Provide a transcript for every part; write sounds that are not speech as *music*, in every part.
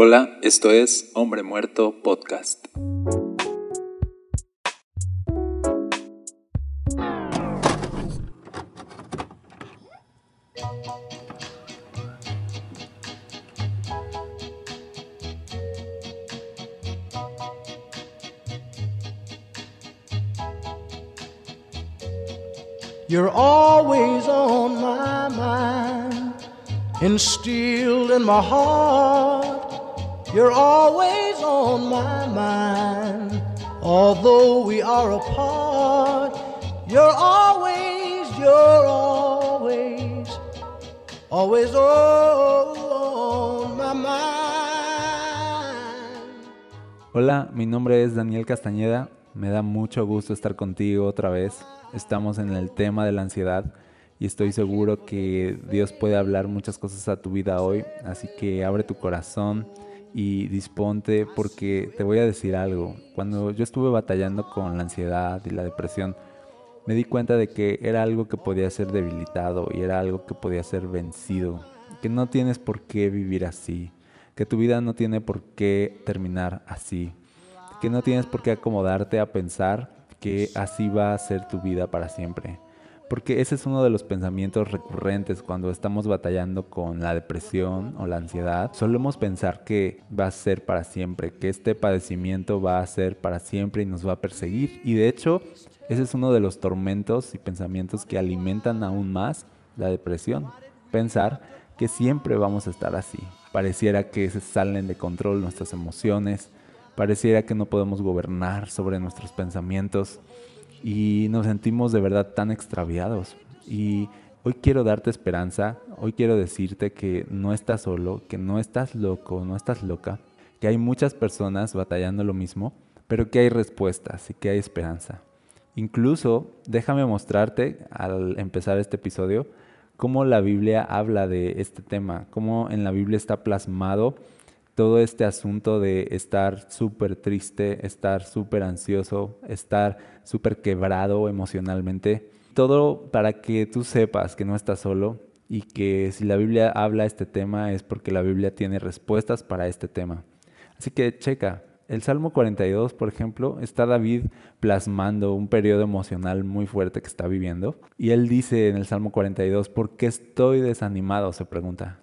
Hola, esto es Hombre Muerto Podcast. You're always on my mind, instilled in my heart. You're always on my mind, although we are apart. You're always, you're always, always on my mind. Hola, mi nombre es Daniel Castañeda. Me da mucho gusto estar contigo otra vez. Estamos en el tema de la ansiedad y estoy seguro que Dios puede hablar muchas cosas a tu vida hoy. Así que abre tu corazón y disponte porque te voy a decir algo. Cuando yo estuve batallando con la ansiedad y la depresión, me di cuenta de que era algo que podía ser debilitado y era algo que podía ser vencido. Que no tienes por qué vivir así. Que tu vida no tiene por qué terminar así. Que no tienes por qué acomodarte a pensar que así va a ser tu vida para siempre. Porque ese es uno de los pensamientos recurrentes cuando estamos batallando con la depresión o la ansiedad. Solemos pensar que va a ser para siempre, que este padecimiento va a ser para siempre y nos va a perseguir. Y de hecho, ese es uno de los tormentos y pensamientos que alimentan aún más la depresión. Pensar que siempre vamos a estar así. Pareciera que se salen de control nuestras emociones, pareciera que no podemos gobernar sobre nuestros pensamientos y nos sentimos de verdad tan extraviados. Y hoy quiero darte esperanza, hoy quiero decirte que no estás solo, que no estás loco, no estás loca, que hay muchas personas batallando lo mismo, pero que hay respuestas y que hay esperanza. Incluso déjame mostrarte al empezar este episodio cómo la Biblia habla de este tema, cómo en la Biblia está plasmado todo este asunto de estar súper triste, estar súper ansioso, estar súper quebrado emocionalmente. Todo para que tú sepas que no estás solo y que si la Biblia habla este tema es porque la Biblia tiene respuestas para este tema. Así que checa, el Salmo 42, por ejemplo, está David plasmando un periodo emocional muy fuerte que está viviendo. Y él dice en el Salmo 42, ¿por qué estoy desanimado? Se pregunta.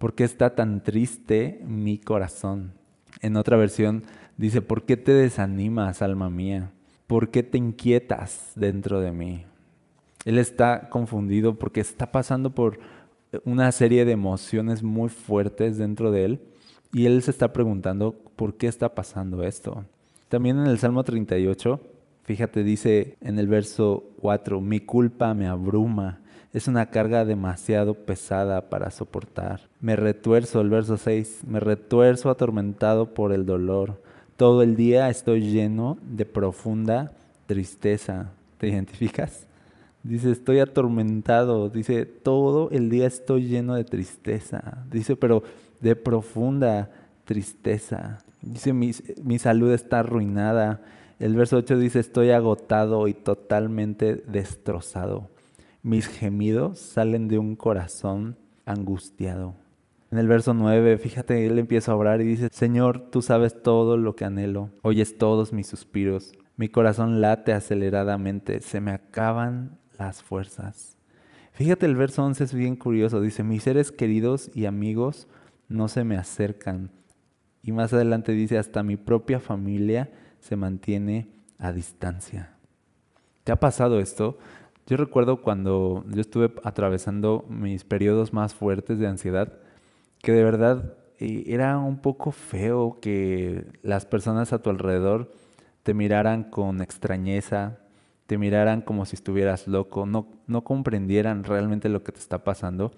¿Por qué está tan triste mi corazón? En otra versión dice, ¿por qué te desanimas, alma mía? ¿Por qué te inquietas dentro de mí? Él está confundido porque está pasando por una serie de emociones muy fuertes dentro de él y él se está preguntando por qué está pasando esto. También en el Salmo 38, fíjate, dice en el verso 4, mi culpa me abruma es una carga demasiado pesada para soportar. Me retuerzo, el verso 6, me retuerzo atormentado por el dolor. Todo el día estoy lleno de profunda tristeza. ¿Te identificas? Dice, estoy atormentado. Dice, todo el día estoy lleno de tristeza. Dice, pero de profunda tristeza. Dice, mi, mi salud está arruinada. El verso 8 dice, estoy agotado y totalmente destrozado. Mis gemidos salen de un corazón angustiado. En el verso 9, fíjate, él empieza a orar y dice, Señor, tú sabes todo lo que anhelo, oyes todos mis suspiros, mi corazón late aceleradamente, se me acaban las fuerzas. Fíjate, el verso 11 es bien curioso, dice, mis seres queridos y amigos no se me acercan. Y más adelante dice, hasta mi propia familia se mantiene a distancia. ¿Te ha pasado esto? Yo recuerdo cuando yo estuve atravesando mis periodos más fuertes de ansiedad, que de verdad eh, era un poco feo que las personas a tu alrededor te miraran con extrañeza, te miraran como si estuvieras loco, no, no comprendieran realmente lo que te está pasando.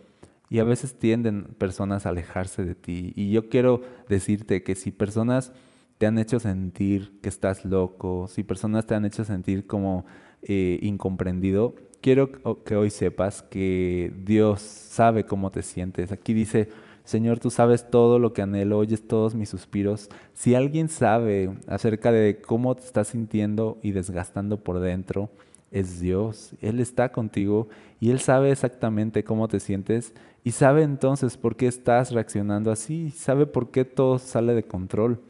Y a veces tienden personas a alejarse de ti. Y yo quiero decirte que si personas te han hecho sentir que estás loco, si personas te han hecho sentir como eh, incomprendido, quiero que hoy sepas que Dios sabe cómo te sientes. Aquí dice, Señor, tú sabes todo lo que anhelo, oyes todos mis suspiros. Si alguien sabe acerca de cómo te estás sintiendo y desgastando por dentro, es Dios. Él está contigo y Él sabe exactamente cómo te sientes y sabe entonces por qué estás reaccionando así, sabe por qué todo sale de control.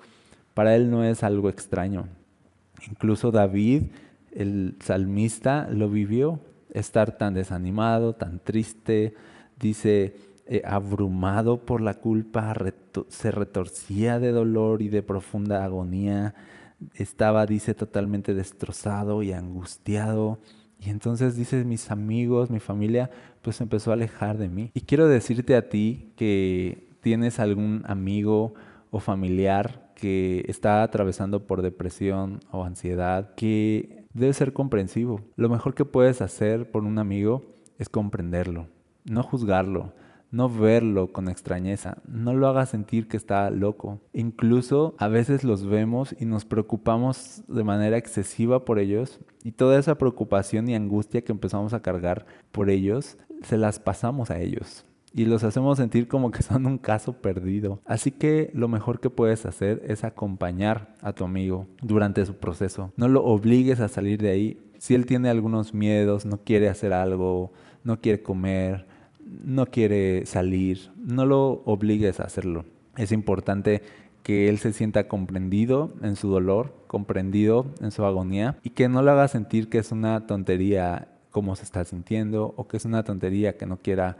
Para él no es algo extraño. Incluso David, el salmista, lo vivió, estar tan desanimado, tan triste, dice, eh, abrumado por la culpa, se retorcía de dolor y de profunda agonía, estaba, dice, totalmente destrozado y angustiado. Y entonces dice, mis amigos, mi familia, pues empezó a alejar de mí. Y quiero decirte a ti que tienes algún amigo o familiar que está atravesando por depresión o ansiedad, que debe ser comprensivo. Lo mejor que puedes hacer por un amigo es comprenderlo, no juzgarlo, no verlo con extrañeza, no lo hagas sentir que está loco. Incluso a veces los vemos y nos preocupamos de manera excesiva por ellos y toda esa preocupación y angustia que empezamos a cargar por ellos, se las pasamos a ellos y los hacemos sentir como que son un caso perdido. Así que lo mejor que puedes hacer es acompañar a tu amigo durante su proceso. No lo obligues a salir de ahí. Si él tiene algunos miedos, no quiere hacer algo, no quiere comer, no quiere salir, no lo obligues a hacerlo. Es importante que él se sienta comprendido en su dolor, comprendido en su agonía y que no le haga sentir que es una tontería cómo se está sintiendo o que es una tontería que no quiera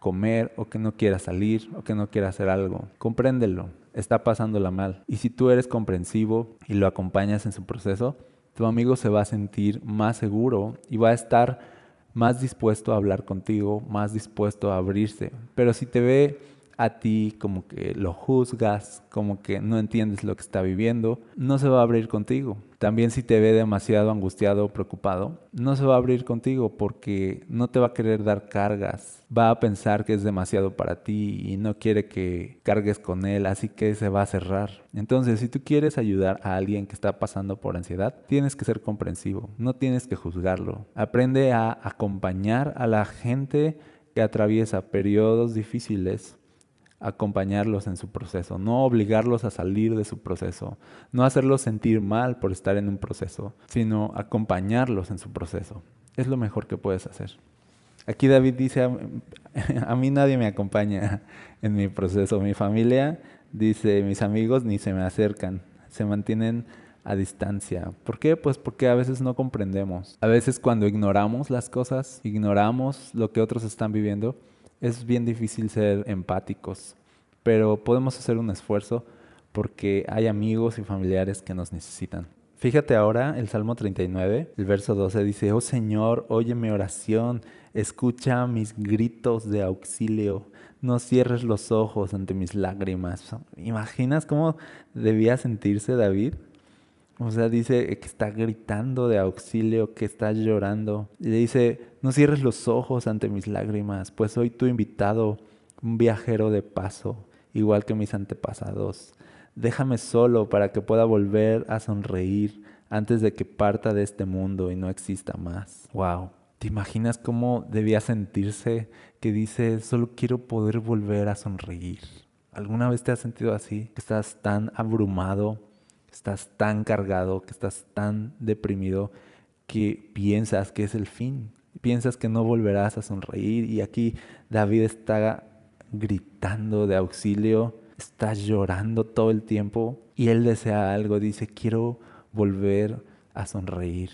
comer o que no quiera salir o que no quiera hacer algo. Compréndelo, está pasándola mal. Y si tú eres comprensivo y lo acompañas en su proceso, tu amigo se va a sentir más seguro y va a estar más dispuesto a hablar contigo, más dispuesto a abrirse. Pero si te ve a ti como que lo juzgas, como que no entiendes lo que está viviendo, no se va a abrir contigo. También si te ve demasiado angustiado o preocupado, no se va a abrir contigo porque no te va a querer dar cargas. Va a pensar que es demasiado para ti y no quiere que cargues con él, así que se va a cerrar. Entonces, si tú quieres ayudar a alguien que está pasando por ansiedad, tienes que ser comprensivo, no tienes que juzgarlo. Aprende a acompañar a la gente que atraviesa periodos difíciles acompañarlos en su proceso, no obligarlos a salir de su proceso, no hacerlos sentir mal por estar en un proceso, sino acompañarlos en su proceso. Es lo mejor que puedes hacer. Aquí David dice, *laughs* a, mí nadie me acompaña en mi proceso, mi familia, dice, mis amigos ni se me acercan, se mantienen a distancia. ¿Por qué? Pues porque a veces no comprendemos. A veces cuando ignoramos las cosas, ignoramos lo que otros están viviendo, es bien difícil ser empáticos, pero podemos hacer un esfuerzo porque hay amigos y familiares que nos necesitan. Fíjate ahora el Salmo 39, el verso 12 dice, Oh Señor, oye mi oración, escucha mis gritos de auxilio, no cierres los ojos ante mis lágrimas. ¿Imaginas cómo debía sentirse David? O sea, dice que está gritando de auxilio, que está llorando. Y le dice, no cierres los ojos ante mis lágrimas, pues soy tu invitado, un viajero de paso, igual que mis antepasados. Déjame solo para que pueda volver a sonreír antes de que parta de este mundo y no exista más. Wow. ¿Te imaginas cómo debía sentirse que dice, solo quiero poder volver a sonreír? ¿Alguna vez te has sentido así? Que estás tan abrumado, estás tan cargado, que estás tan deprimido que piensas que es el fin, piensas que no volverás a sonreír. Y aquí David está gritando de auxilio, está llorando todo el tiempo. Y él desea algo, dice, quiero volver a sonreír.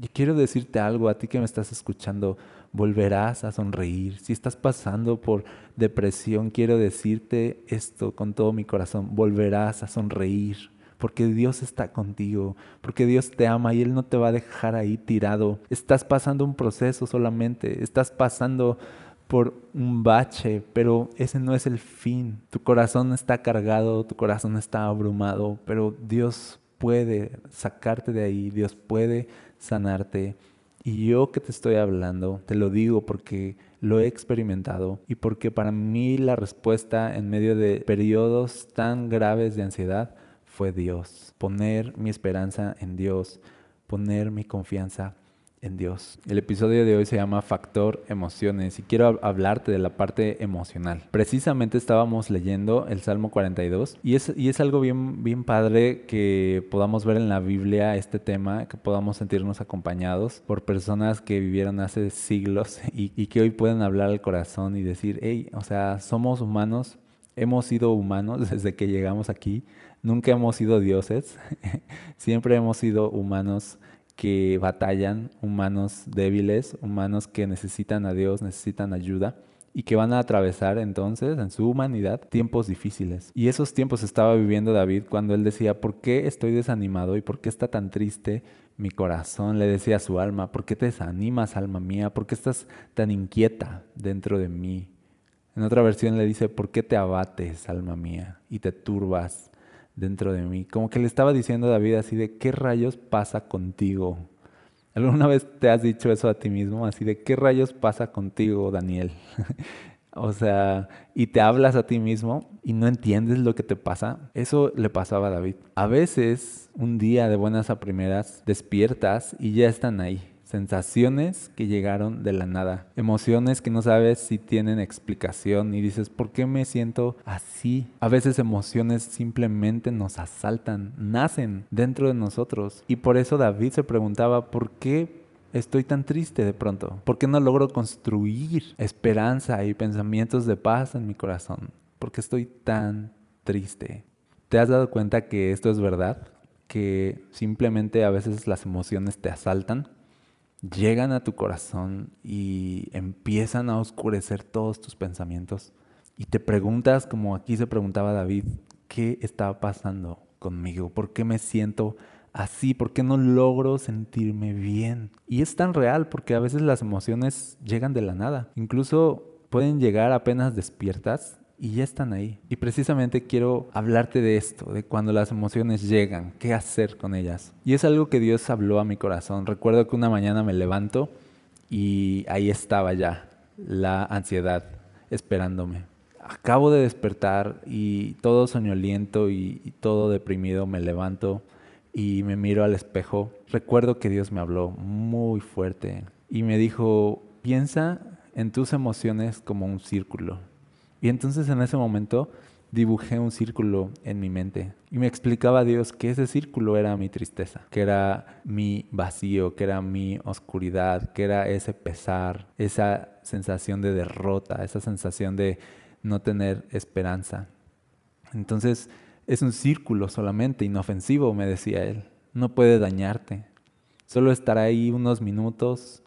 Y quiero decirte algo a ti que me estás escuchando, volverás a sonreír. Si estás pasando por depresión, quiero decirte esto con todo mi corazón, volverás a sonreír porque Dios está contigo, porque Dios te ama y Él no te va a dejar ahí tirado. Estás pasando un proceso solamente, estás pasando por un bache, pero ese no es el fin. Tu corazón está cargado, tu corazón está abrumado, pero Dios puede sacarte de ahí, Dios puede sanarte. Y yo que te estoy hablando, te lo digo porque lo he experimentado y porque para mí la respuesta en medio de periodos tan graves de ansiedad fue Dios. Poner mi esperanza en Dios, poner mi confianza en Dios. El episodio de hoy se llama Factor Emociones y quiero hablarte de la parte emocional. Precisamente estábamos leyendo el Salmo 42 y es, algo bien, bien padre que podamos ver en la Biblia este tema, que podamos sentirnos acompañados por personas que vivieron hace siglos *laughs* y, y que hoy pueden hablar al corazón y decir, hey, o sea, somos humanos, hemos sido humanos *laughs* desde que llegamos aquí, nunca hemos sido dioses, *laughs* siempre hemos sido humanos que batallan, humanos débiles, humanos que necesitan a Dios, necesitan ayuda y que van a atravesar entonces en su humanidad tiempos difíciles. Y esos tiempos estaba viviendo David cuando él decía, ¿por qué estoy desanimado y por qué está tan triste mi corazón? Le decía a su alma, ¿por qué te desanimas, alma mía? ¿Por qué estás tan inquieta dentro de mí? En otra versión le dice, ¿por qué te abates, alma mía, y te turbas dentro de mí. Como que le estaba diciendo a David así de, ¿qué rayos pasa contigo? ¿Alguna vez te has dicho eso a ti mismo? Así de, ¿qué rayos pasa contigo, Daniel? *laughs* o sea, y te hablas a ti mismo y no entiendes lo que te pasa. Eso le pasaba a David. A veces, un día de buenas a primeras, despiertas y ya están ahí sensaciones que llegaron de la nada, emociones que no sabes si tienen explicación y dices, ¿por qué me siento así? A veces emociones simplemente nos asaltan, nacen dentro de nosotros. Y por eso David se preguntaba, ¿por qué estoy tan triste de pronto? ¿Por qué no logro construir esperanza y pensamientos de paz en mi corazón? ¿Por qué estoy tan triste? ¿Te has dado cuenta que esto es verdad? Que simplemente a veces las emociones te asaltan llegan a tu corazón y empiezan a oscurecer todos tus pensamientos. Y te preguntas, como aquí se preguntaba David, ¿qué está pasando conmigo? ¿Por qué me siento así? ¿Por qué no logro sentirme bien? Y es tan real porque a veces las emociones llegan de la nada. Incluso pueden llegar apenas despiertas y ya están ahí. Y precisamente quiero hablarte de esto, de cuando las emociones llegan, qué hacer con ellas. Y es algo que Dios habló a mi corazón. Recuerdo que una mañana me levanto y ahí estaba ya la ansiedad esperándome. Acabo de despertar y todo soñoliento y, todo deprimido me levanto y me miro al espejo. Recuerdo que Dios me habló muy fuerte y me dijo, piensa en tus emociones como un círculo y entonces en ese momento dibujé un círculo en mi mente y me explicaba a Dios que ese círculo era mi tristeza, que era mi vacío, que era mi oscuridad, que era ese pesar, esa sensación de derrota, esa sensación de no tener esperanza. Entonces es un círculo solamente, inofensivo, me decía él. No puede dañarte. Solo estar ahí unos minutos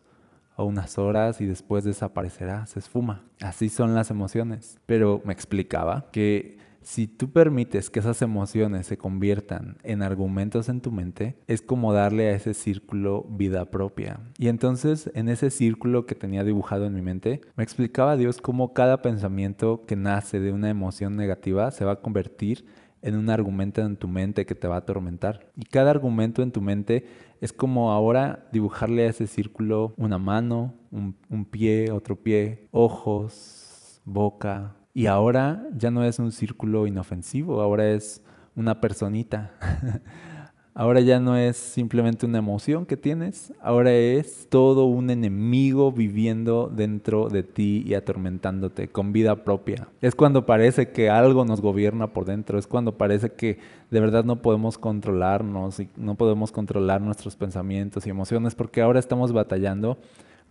o unas horas y después desaparecerá, se esfuma. Así son las emociones. Pero me explicaba que si tú permites que esas emociones se conviertan en argumentos en tu mente, es como darle a ese círculo vida propia. Y entonces en ese círculo que tenía dibujado en mi mente, me explicaba Dios cómo cada pensamiento que nace de una emoción negativa se va a convertir en un argumento en tu mente que te va a atormentar. Y cada argumento en tu mente es como ahora dibujarle a ese círculo una mano, un, pie, otro pie, ojos, boca. Y ahora ya no es un círculo inofensivo, ahora es una personita. *laughs* Ahora ya no es simplemente una emoción que tienes, ahora es todo un enemigo viviendo dentro de ti y atormentándote con vida propia. Es cuando parece que algo nos gobierna por dentro, es cuando parece que de verdad no podemos controlarnos y no podemos controlar nuestros pensamientos y emociones porque ahora estamos batallando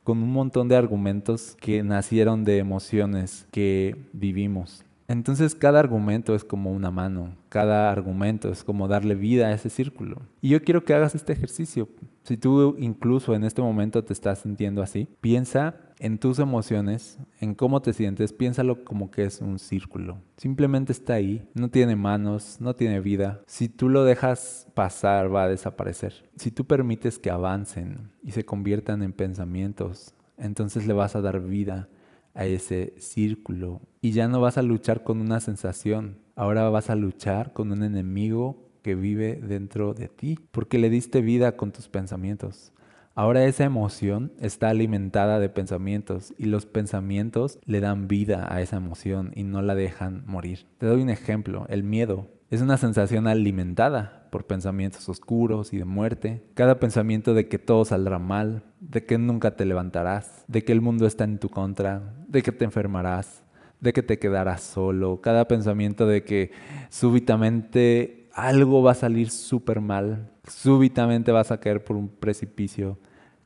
con un montón de argumentos que nacieron de emociones que vivimos. Entonces cada argumento es como una mano, cada argumento es como darle vida a ese círculo. Y yo quiero que hagas este ejercicio. Si tú incluso en este momento te estás sintiendo así, piensa en tus emociones, en cómo te sientes, piénsalo como que es un círculo. Simplemente está ahí, no tiene manos, no tiene vida. Si tú lo dejas pasar, va a desaparecer. Si tú permites que avancen y se conviertan en pensamientos, entonces le vas a dar vida a ese círculo y ya no vas a luchar con una sensación, ahora vas a luchar con un enemigo que vive dentro de ti, porque le diste vida con tus pensamientos. Ahora esa emoción está alimentada de pensamientos y los pensamientos le dan vida a esa emoción y no la dejan morir. Te doy un ejemplo, el miedo es una sensación alimentada por pensamientos oscuros y de muerte, cada pensamiento de que todo saldrá mal, de que nunca te levantarás, de que el mundo está en tu contra, de que te enfermarás, de que te quedarás solo, cada pensamiento de que súbitamente algo va a salir súper mal, súbitamente vas a caer por un precipicio.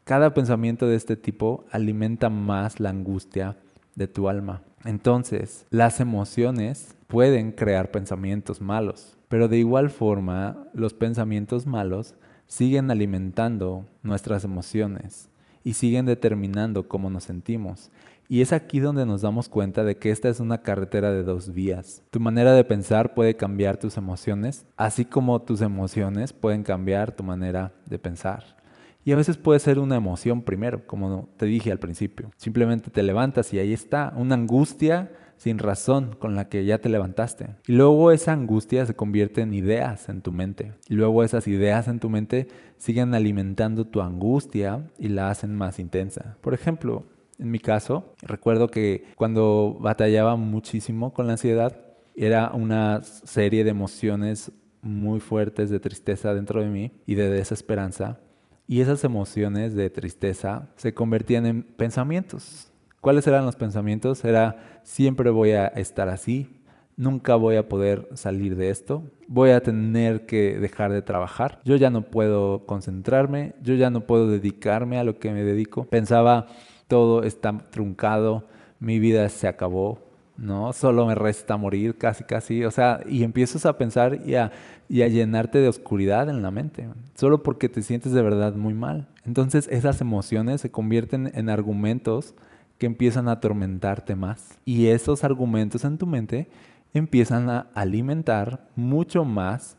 Cada pensamiento de este tipo alimenta más la angustia de tu alma. Entonces, las emociones pueden crear pensamientos malos, pero de igual forma, los pensamientos malos siguen alimentando nuestras emociones y siguen determinando cómo nos sentimos. Y es aquí donde nos damos cuenta de que esta es una carretera de dos vías. Tu manera de pensar puede cambiar tus emociones, así como tus emociones pueden cambiar tu manera de pensar. Y a veces puede ser una emoción primero, como te dije al principio. Simplemente te levantas y ahí está, una angustia sin razón con la que ya te levantaste. Y luego esa angustia se convierte en ideas en tu mente. Y luego esas ideas en tu mente siguen alimentando tu angustia y la hacen más intensa. Por ejemplo, en mi caso, recuerdo que cuando batallaba muchísimo con la ansiedad, era una serie de emociones muy fuertes de tristeza dentro de mí y de desesperanza. Y esas emociones de tristeza se convertían en pensamientos. ¿Cuáles eran los pensamientos? Era siempre voy a estar así, nunca voy a poder salir de esto, voy a tener que dejar de trabajar, yo ya no puedo concentrarme, yo ya no puedo dedicarme a lo que me dedico. Pensaba todo está truncado, mi vida se acabó, ¿no? Solo me resta morir, casi, casi. O sea, y empiezas a pensar y a, y a llenarte de oscuridad en la mente, solo porque te sientes de verdad muy mal. Entonces esas emociones se convierten en argumentos que empiezan a atormentarte más. Y esos argumentos en tu mente empiezan a alimentar mucho más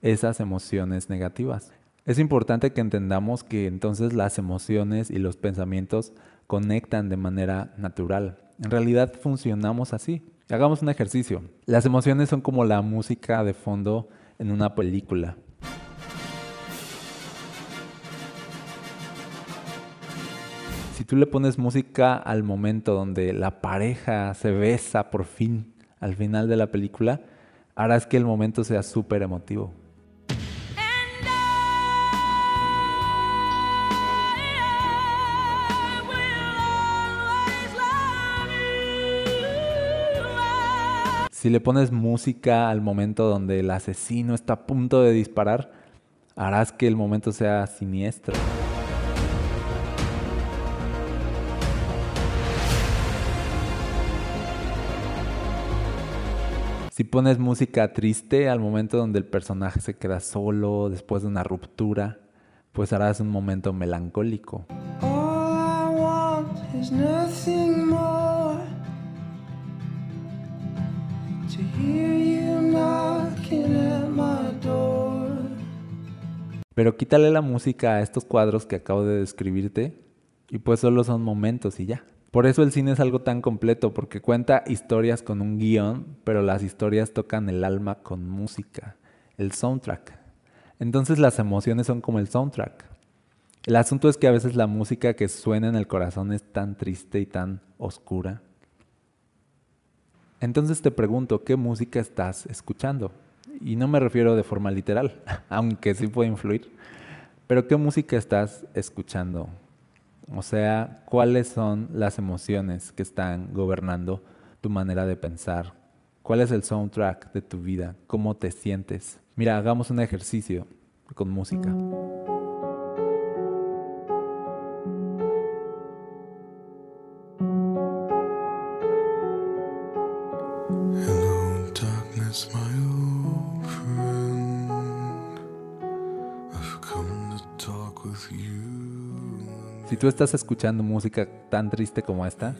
esas emociones negativas. Es importante que entendamos que entonces las emociones y los pensamientos conectan de manera natural. En realidad funcionamos así. Hagamos un ejercicio. Las emociones son como la música de fondo en una película. Tú le pones música al momento donde la pareja se besa por fin al final de la película, harás que el momento sea súper emotivo. Si le pones música al momento donde el asesino está a punto de disparar, harás que el momento sea siniestro. Si pones música triste al momento donde el personaje se queda solo después de una ruptura, pues harás un momento melancólico. Pero quítale la música a estos cuadros que acabo de describirte y pues solo son momentos y ya. Por eso el cine es algo tan completo, porque cuenta historias con un guion, pero las historias tocan el alma con música, el soundtrack. Entonces las emociones son como el soundtrack. El asunto es que a veces la música que suena en el corazón es tan triste y tan oscura. Entonces te pregunto, ¿qué música estás escuchando? Y no me refiero de forma literal, *laughs* aunque sí puede influir. Pero ¿qué música estás escuchando? O sea, ¿cuáles son las emociones que están gobernando tu manera de pensar? ¿Cuál es el soundtrack de tu vida? ¿Cómo te sientes? Mira, hagamos un ejercicio con música. Si tú estás escuchando música tan triste como esta,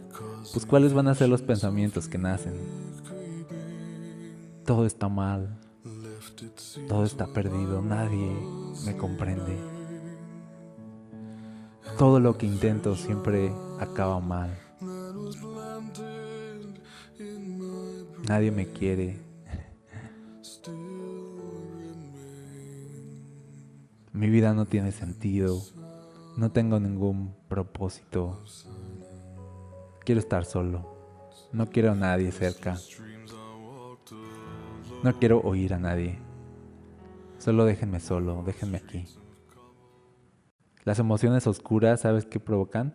pues cuáles van a ser los pensamientos que nacen. Todo está mal, todo está perdido, nadie me comprende. Todo lo que intento siempre acaba mal. Nadie me quiere. Mi vida no tiene sentido. No tengo ningún propósito. Quiero estar solo. No quiero a nadie cerca. No quiero oír a nadie. Solo déjenme solo, déjenme aquí. Las emociones oscuras, ¿sabes qué provocan?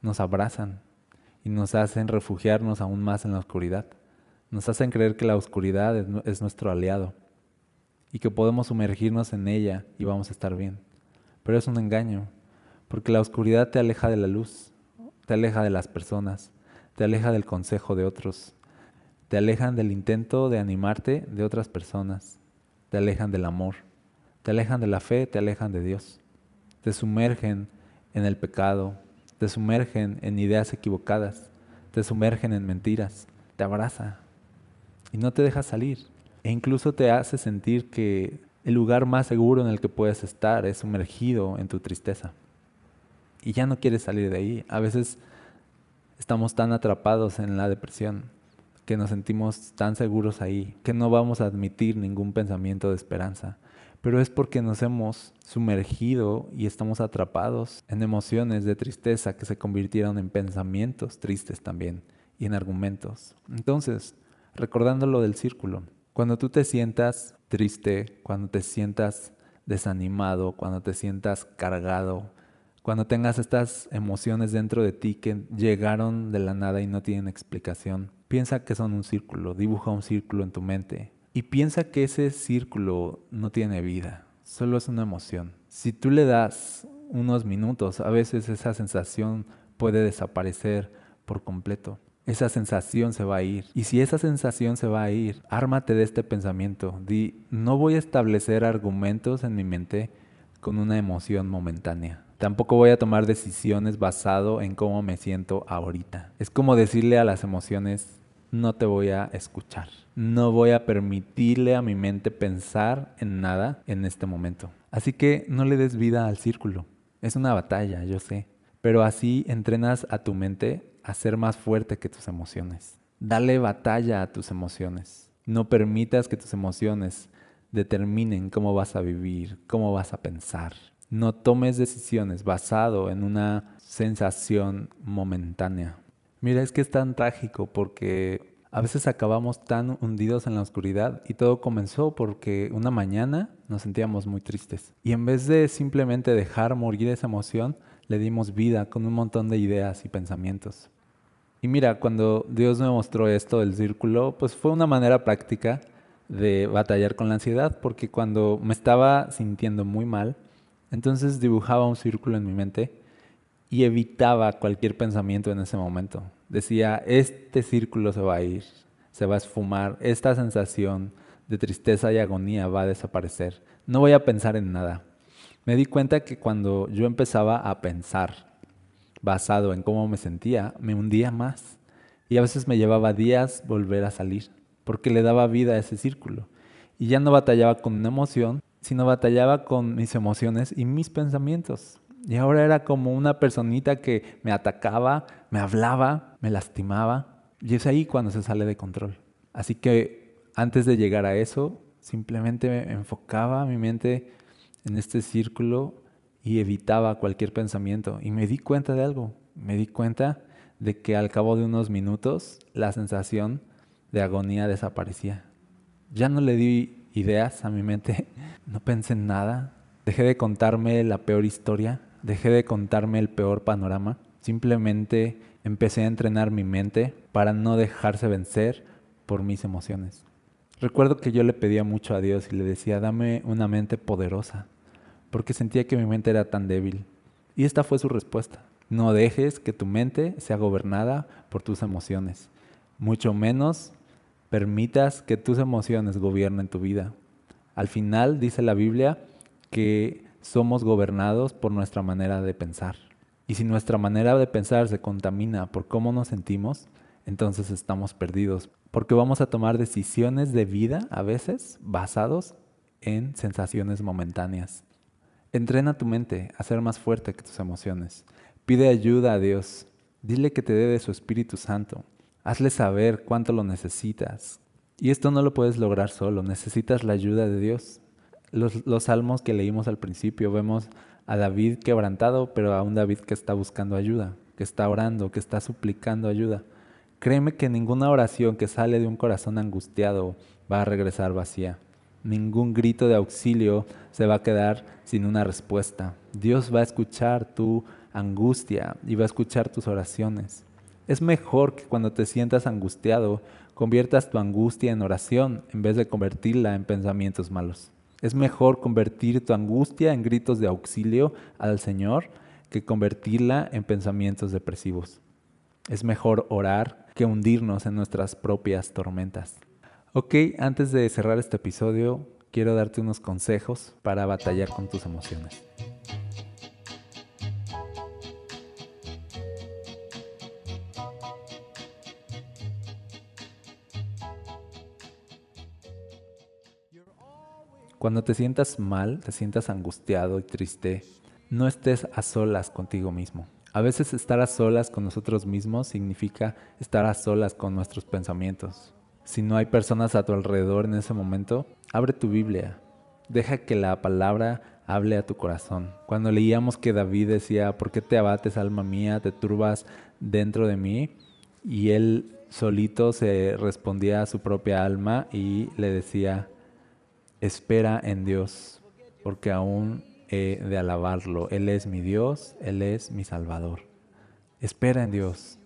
Nos abrazan y nos hacen refugiarnos aún más en la oscuridad. Nos hacen creer que la oscuridad es, nuestro aliado y que podemos sumergirnos en ella y vamos a estar bien. Pero es un engaño, porque la oscuridad te aleja de la luz, te aleja de las personas, te aleja del consejo de otros, te alejan del intento de animarte de otras personas, te alejan del amor, te alejan de la fe, te alejan de Dios, te sumergen en el pecado, te sumergen en ideas equivocadas, te sumergen en mentiras, te abraza y no te deja salir. E incluso te hace sentir que el lugar más seguro en el que puedes estar es sumergido en tu tristeza. Y ya no quieres salir de ahí. A veces estamos tan atrapados en la depresión que nos sentimos tan seguros ahí, que no vamos a admitir ningún pensamiento de esperanza. Pero es porque nos hemos sumergido y estamos atrapados en emociones de tristeza que se convirtieron en pensamientos tristes también y en argumentos. Entonces, recordando lo del círculo, cuando tú te sientas triste, cuando te sientas desanimado, cuando te sientas cargado, cuando tengas estas emociones dentro de ti que llegaron de la nada y no tienen explicación, Piensa que son un círculo, dibuja un círculo en tu mente y piensa que ese círculo no tiene vida, solo es una emoción. Si tú le das unos minutos, a veces esa sensación puede desaparecer por completo. Esa sensación se va a ir. Y si esa sensación se va a ir, ármate de este pensamiento. Di, no voy a establecer argumentos en mi mente con una emoción momentánea. Tampoco voy a tomar decisiones basado en cómo me siento ahorita. Es como decirle a las emociones, no te voy a escuchar. No voy a permitirle a mi mente pensar en nada en este momento. Así que no le des vida al círculo. Es una batalla, yo sé. Pero así entrenas a tu mente a ser más fuerte que tus emociones. Dale batalla a tus emociones. No permitas que tus emociones determinen cómo vas a vivir, cómo vas a pensar. No tomes decisiones basado en una sensación momentánea. Mira, es que es tan trágico porque a veces acabamos tan hundidos en la oscuridad y todo comenzó porque una mañana nos sentíamos muy tristes. Y en vez de simplemente dejar morir esa emoción, le dimos vida con un montón de ideas y pensamientos. Y mira, cuando Dios me mostró esto del círculo, pues fue una manera práctica de batallar con la ansiedad, porque cuando me estaba sintiendo muy mal, entonces dibujaba un círculo en mi mente y evitaba cualquier pensamiento en ese momento. Decía, este círculo se va a ir, se va a esfumar, esta sensación de tristeza y agonía va a desaparecer. No voy a pensar en nada. Me di cuenta que cuando yo empezaba a pensar basado en cómo me sentía, me hundía más. Y a veces me llevaba días volver a salir, porque le daba vida a ese círculo. Y ya no batallaba con una emoción, sino batallaba con mis emociones y mis pensamientos. Y ahora era como una personita que me atacaba, me hablaba, me lastimaba. Y es ahí cuando se sale de control. Así que antes de llegar a eso, simplemente me enfocaba mi mente en este círculo y evitaba cualquier pensamiento. Y me di cuenta de algo. Me di cuenta de que al cabo de unos minutos la sensación de agonía desaparecía. Ya no le di ideas a mi mente, *laughs* no pensé en nada, dejé de contarme la peor historia dejé de contarme el peor panorama, simplemente empecé a entrenar mi mente para no dejarse vencer por mis emociones. Recuerdo que yo le pedía mucho a Dios y le decía, dame una mente poderosa, porque sentía que mi mente era tan débil. Y esta fue su respuesta. No dejes que tu mente sea gobernada por tus emociones, mucho menos permitas que tus emociones gobiernen tu vida. Al final dice la Biblia que somos gobernados por nuestra manera de pensar. Y si nuestra manera de pensar se contamina por cómo nos sentimos, entonces estamos perdidos, porque vamos a tomar decisiones de vida a veces basados en sensaciones momentáneas. Entrena tu mente a ser más fuerte que tus emociones. Pide ayuda a Dios. Dile que te dé de su Espíritu Santo. Hazle saber cuánto lo necesitas. Y esto no lo puedes lograr solo, necesitas la ayuda de Dios los, salmos que leímos al principio, vemos a David quebrantado, pero a un David que está buscando ayuda, que está orando, que está suplicando ayuda. Créeme que ninguna oración que sale de un corazón angustiado va a regresar vacía. Ningún grito de auxilio se va a quedar sin una respuesta. Dios va a escuchar tu angustia y va a escuchar tus oraciones. Es mejor que cuando te sientas angustiado, conviertas tu angustia en oración en vez de convertirla en pensamientos malos. Es mejor convertir tu angustia en gritos de auxilio al Señor que convertirla en pensamientos depresivos. Es mejor orar que hundirnos en nuestras propias tormentas. Ok, antes de cerrar este episodio, quiero darte unos consejos para batallar con tus emociones. Cuando te sientas mal, te sientas angustiado y triste, no estés a solas contigo mismo. A veces estar a solas con nosotros mismos significa estar a solas con nuestros pensamientos. Si no hay personas a tu alrededor en ese momento, abre tu Biblia. Deja que la palabra hable a tu corazón. Cuando leíamos que David decía, ¿por qué te abates, alma mía? ¿Te turbas dentro de mí? Y él solito se respondía a su propia alma y le decía, espera en Dios, porque aún he de alabarlo. Él es mi Dios, Él es mi Salvador. Espera en Dios.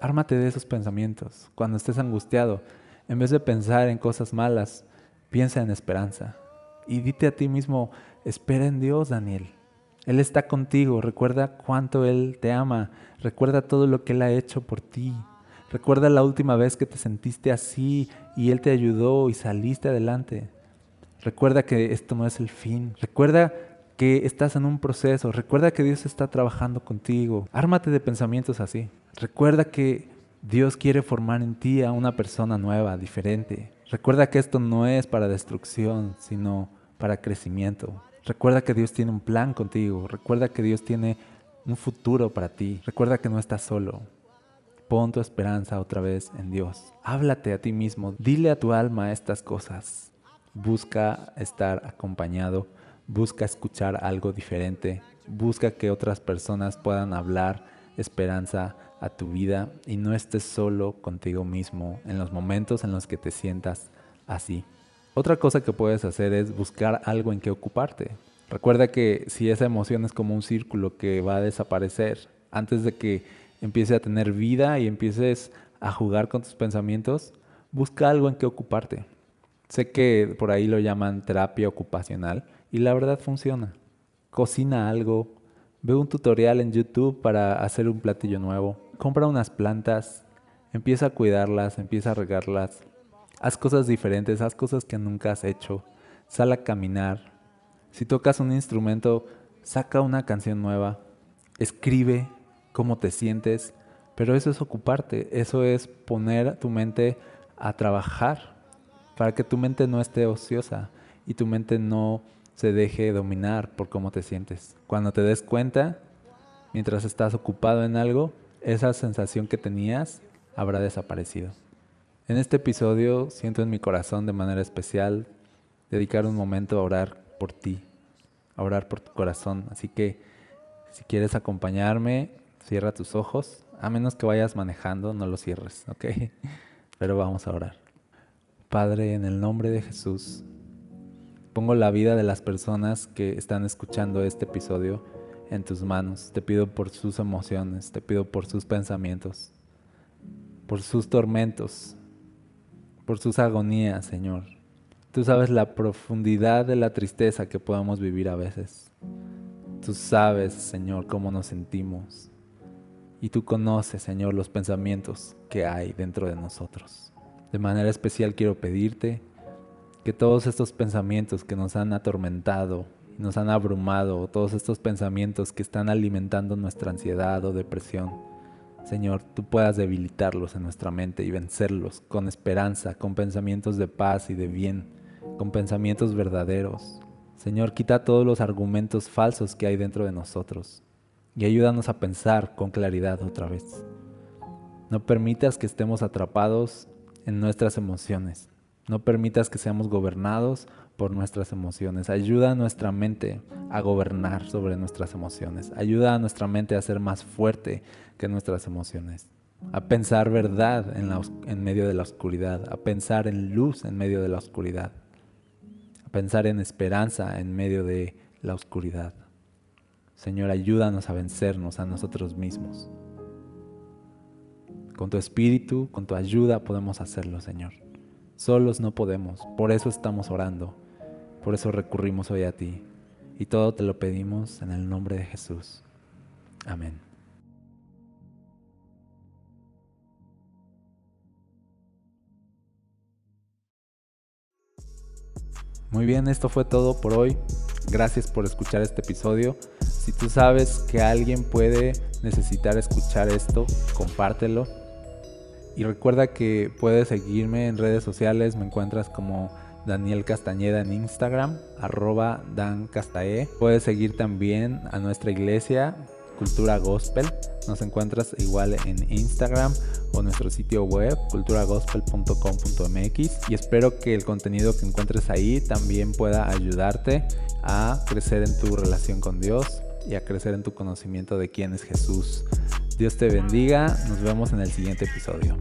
Ármate de esos pensamientos. Cuando estés angustiado, en vez de pensar en cosas malas, piensa en esperanza. Y dite a ti mismo, espera en Dios, Daniel. Él está contigo. Recuerda cuánto Él te ama. Recuerda todo lo que Él ha hecho por ti. Recuerda la última vez que te sentiste así y Él te ayudó y saliste adelante. Recuerda que esto no es el fin. Recuerda que estás en un proceso. Recuerda que Dios está trabajando contigo. Ármate de pensamientos así. Recuerda que Dios quiere formar en ti a una persona nueva, diferente. Recuerda que esto no es para destrucción, sino para crecimiento. Recuerda que Dios tiene un plan contigo. Recuerda que Dios tiene un futuro para ti. Recuerda que no estás solo. Pon tu esperanza otra vez en Dios. Háblate a ti mismo. Dile a tu alma estas cosas. Busca estar acompañado, busca escuchar algo diferente, busca que otras personas puedan hablar esperanza a tu vida y no estés solo contigo mismo en los momentos en los que te sientas así. Otra cosa que puedes hacer es buscar algo en que ocuparte. Recuerda que si esa emoción es como un círculo que va a desaparecer, antes de que empiece a tener vida y empieces a jugar con tus pensamientos, busca algo en que ocuparte. Sé que por ahí lo llaman terapia ocupacional y la verdad funciona. Cocina algo, ve un tutorial en YouTube para hacer un platillo nuevo, compra unas plantas, empieza a cuidarlas, empieza a regarlas, haz cosas diferentes, haz cosas que nunca has hecho, sal a caminar. Si tocas un instrumento, saca una canción nueva, escribe cómo te sientes, pero eso es ocuparte, eso es poner tu mente a trabajar para que tu mente no esté ociosa y tu mente no se deje dominar por cómo te sientes. Cuando te des cuenta, mientras estás ocupado en algo, esa sensación que tenías habrá desaparecido. En este episodio siento en mi corazón de manera especial dedicar un momento a orar por ti, a orar por tu corazón. Así que si quieres acompañarme, cierra tus ojos, a menos que vayas manejando, no lo cierres, ¿ok? *laughs* Pero vamos a orar. Padre, en el nombre de Jesús, pongo la vida de las personas que están escuchando este episodio en tus manos. Te pido por sus emociones, te pido por sus pensamientos, por sus tormentos, por sus agonías, Señor. Tú sabes la profundidad de la tristeza que podamos vivir a veces. Tú sabes, Señor, cómo nos sentimos. Y tú conoces, Señor, los pensamientos que hay dentro de nosotros. De manera especial quiero pedirte que todos estos pensamientos que nos han atormentado, nos han abrumado, todos estos pensamientos que están alimentando nuestra ansiedad o depresión, Señor, tú puedas debilitarlos en nuestra mente y vencerlos con esperanza, con pensamientos de paz y de bien, con pensamientos verdaderos. Señor, quita todos los argumentos falsos que hay dentro de nosotros y ayúdanos a pensar con claridad otra vez. No permitas que estemos atrapados en nuestras emociones. No permitas que seamos gobernados por nuestras emociones. Ayuda a nuestra mente a gobernar sobre nuestras emociones. Ayuda a nuestra mente a ser más fuerte que nuestras emociones. A pensar verdad en, medio de la oscuridad. A pensar en luz en medio de la oscuridad. a pensar en esperanza en medio de la oscuridad. Señor, ayúdanos a vencernos a nosotros mismos. Con tu espíritu, con tu ayuda podemos hacerlo, Señor. Solos no podemos, por eso estamos orando, por eso recurrimos hoy a ti. Y todo te lo pedimos en el nombre de Jesús. Amén. Muy bien, esto fue todo por hoy. Gracias por escuchar este episodio. Si tú sabes que alguien puede necesitar escuchar esto, compártelo. Y recuerda que puedes seguirme en redes sociales, me encuentras como Daniel Castañeda en Instagram, arroba Dan. Puedes seguir también a nuestra iglesia, Cultura Gospel. Nos encuentras igual en Instagram o nuestro sitio web culturagospel.com.mx y espero que el contenido que encuentres ahí también pueda ayudarte a crecer en tu relación con Dios y a crecer en tu conocimiento de quién es Jesús. Dios te bendiga, nos vemos en el siguiente episodio.